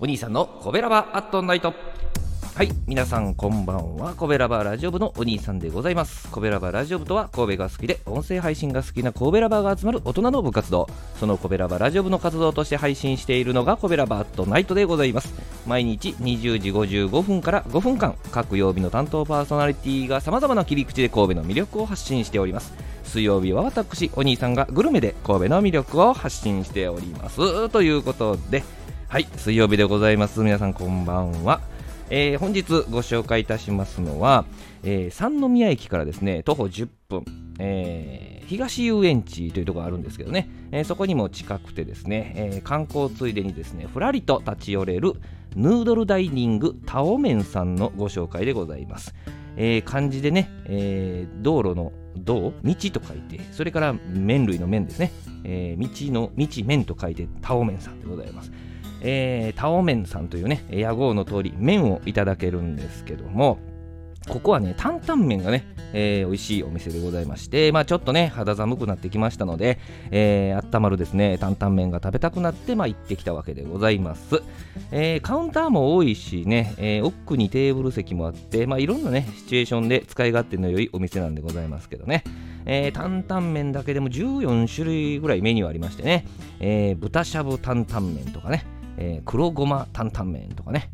お兄さんのコベラバアットナイト。はい皆さんこんばんは。コベラバラジオ部のお兄さんでございます。コベラバラジオ部とは神戸が好きで音声配信が好きな神戸ラバが集まる大人の部活動。そのコベラバラジオ部の活動として配信しているのがコベラバアットナイトでございます。毎日20時55分から5分間各曜日の担当パーソナリティがさまざまな切り口で神戸の魅力を発信しております。水曜日は私お兄さんがグルメで神戸の魅力を発信しております。ということではい水曜日でございます。皆さんこんばんは。えー、本日ご紹介いたしますのは、えー、三宮駅からですね徒歩10分、えー、東遊園地というところがあるんですけどね、え、そこにも近くてですね、え、観光ついでにですねふらりと立ち寄れるヌードルダイニングタオメンさんのご紹介でございます、え、漢字でね、え、道路の道道と書いてそれから麺類の麺ですね、え、道の道麺と書いてタオメンさんでございます。えー、タオメンさんというね、屋号の通り、麺をいただけるんですけども、ここはね、担々麺がね、えー、美味しいお店でございまして、まあちょっとね、肌寒くなってきましたので、えー、温まるですね、担々麺が食べたくなって、まあ行ってきたわけでございます。えー、カウンターも多いしね、えー、奥にテーブル席もあって、まあいろんなね、シチュエーションで使い勝手の良いお店なんでございますけどね。えー、担々麺だけでも14種類ぐらいメニューありましてね、えー、豚しゃぶ担々麺とかね、えー、黒ごま担々麺とかね、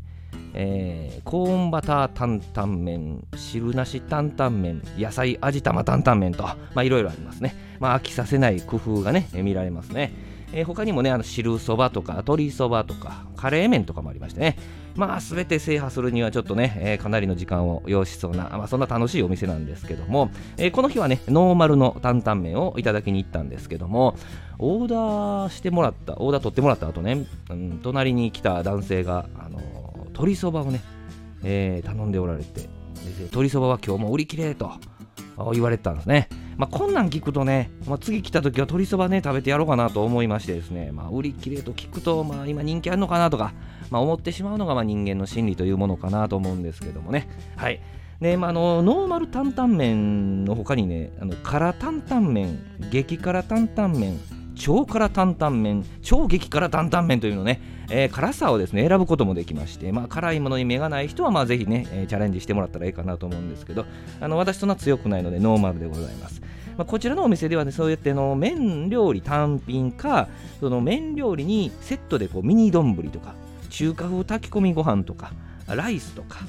えー、コーンバター担々麺、汁なし担々麺、野菜味玉担々麺と、まあいろいろありますね。まあ飽きさせない工夫がね、見られますね。えー、他にもね、あの汁そばとか鶏そばとかカレー麺とかもありましてね、まあ全て制覇するにはちょっとね、えー、かなりの時間を要しそうな、まあそんな楽しいお店なんですけども、えー、この日はね、ノーマルの担々麺をいただきに行ったんですけども、オーダーしてもらった、オーダー取ってもらった後ね、うん、隣に来た男性が、あの鶏そばをね、え、頼んでおられて、鶏そばは今日も売り切れと言われてたんですね。まあ、こんなん聞くとね、まあ、次来た時は鶏そばね、食べてやろうかなと思いましてですね、まあ、売り切れと聞くと、まあ、今人気あるのかなとか、まあ、思ってしまうのがまあ人間の心理というものかなと思うんですけどもね。はい。で、まあ、あのノーマル担々麺の他にね、あの辛担々麺、激辛担々麺、超辛担々麺、超激辛担々麺というのね、えー、辛さをですね選ぶこともできまして、まあ、辛いものに目がない人はまあぜひね、えー、チャレンジしてもらったらいいかなと思うんですけど、あの私そんな強くないのでノーマルでございます。まあ、こちらのお店ではね、そうやっての麺料理単品か、その麺料理にセットでこうミニ丼とか、中華風炊き込みご飯とか、ライスとか、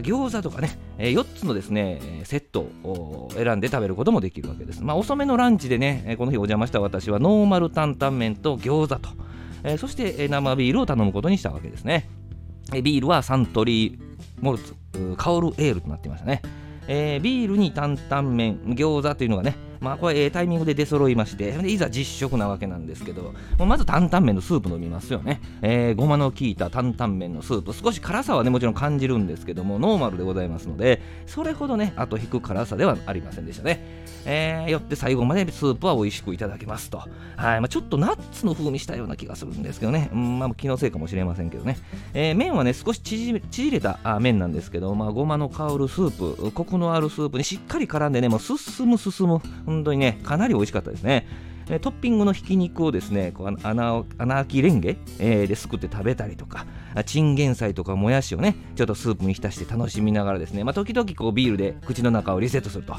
餃子とかね、え4つのですね、セットを選んで食べることもできるわけです。まあ、遅めのランチでね、この日お邪魔した私はノーマル担々麺と餃子と、えそして生ビールを頼むことにしたわけですね。ビールはサントリーモルツ、カオルエールとなっていましたね。えー、ビールに担々麺、餃子というのがね、まあこれ、えー、タイミングで出揃いまして、でいざ実食なわけなんですけど、まず担々麺のスープ飲みますよね。えー、ごまの効いた担々麺のスープ、少し辛さはね、もちろん感じるんですけども、ノーマルでございますので、それほどね、後引く辛さではありませんでしたね。えー、よって最後までスープは美味しくいただけますと。はいまあ、ちょっとナッツの風味したような気がするんですけどね、うんまあ、気のせいかもしれませんけどね。えー、麺はね、少し縮れたあ麺なんですけど、まあ、ごまの香るスープ、コクのあるスープにしっかり絡んでね、もう進む進む、本当にね、かなり美味しかったですね。トッピングのひき肉をですね、こう穴あきレンゲ、えー、ですくって食べたりとか、チンゲン菜とかもやしをね、ちょっとスープに浸して楽しみながらですね、まあ、時々こうビールで口の中をリセットすると。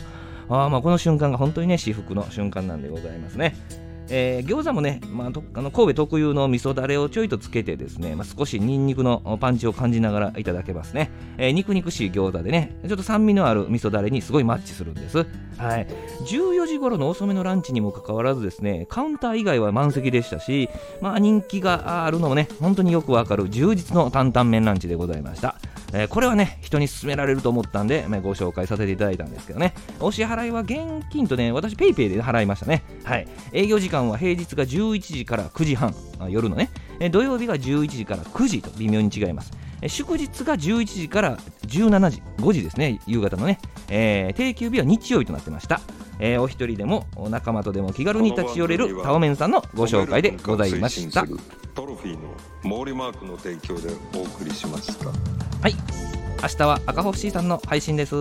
あまあこの瞬間が本当にね至福の瞬間なんでございますね。えー、餃子もね、まあ、あの神戸特有の味噌だれをちょいとつけてですね、まあ、少しニンニクのパンチを感じながらいただけますね、えー、肉肉しい餃子でねちょっと酸味のある味噌だれにすごいマッチするんです、はい、14時頃の遅めのランチにもかかわらずですねカウンター以外は満席でしたし、まあ、人気があるのもね本当によくわかる充実の担々麺ランチでございました。えー、これはね、人に勧められると思ったんで、まあ、ご紹介させていただいたんですけどね、お支払いは現金とね、私 PayPay で払いましたね。はい。営業時間は平日が11時から9時半、夜のね、土曜日が11時から9時と微妙に違います。祝日が11時から17時、5時ですね、夕方のね、えー、定休日は日曜日となってました。えー、お一人でもお仲間とでも気軽に立ち寄れるタオメンさんのご紹介でございました。トロフィーの毛利マークの提供でお送りしました。はい明日は赤星さんの配信です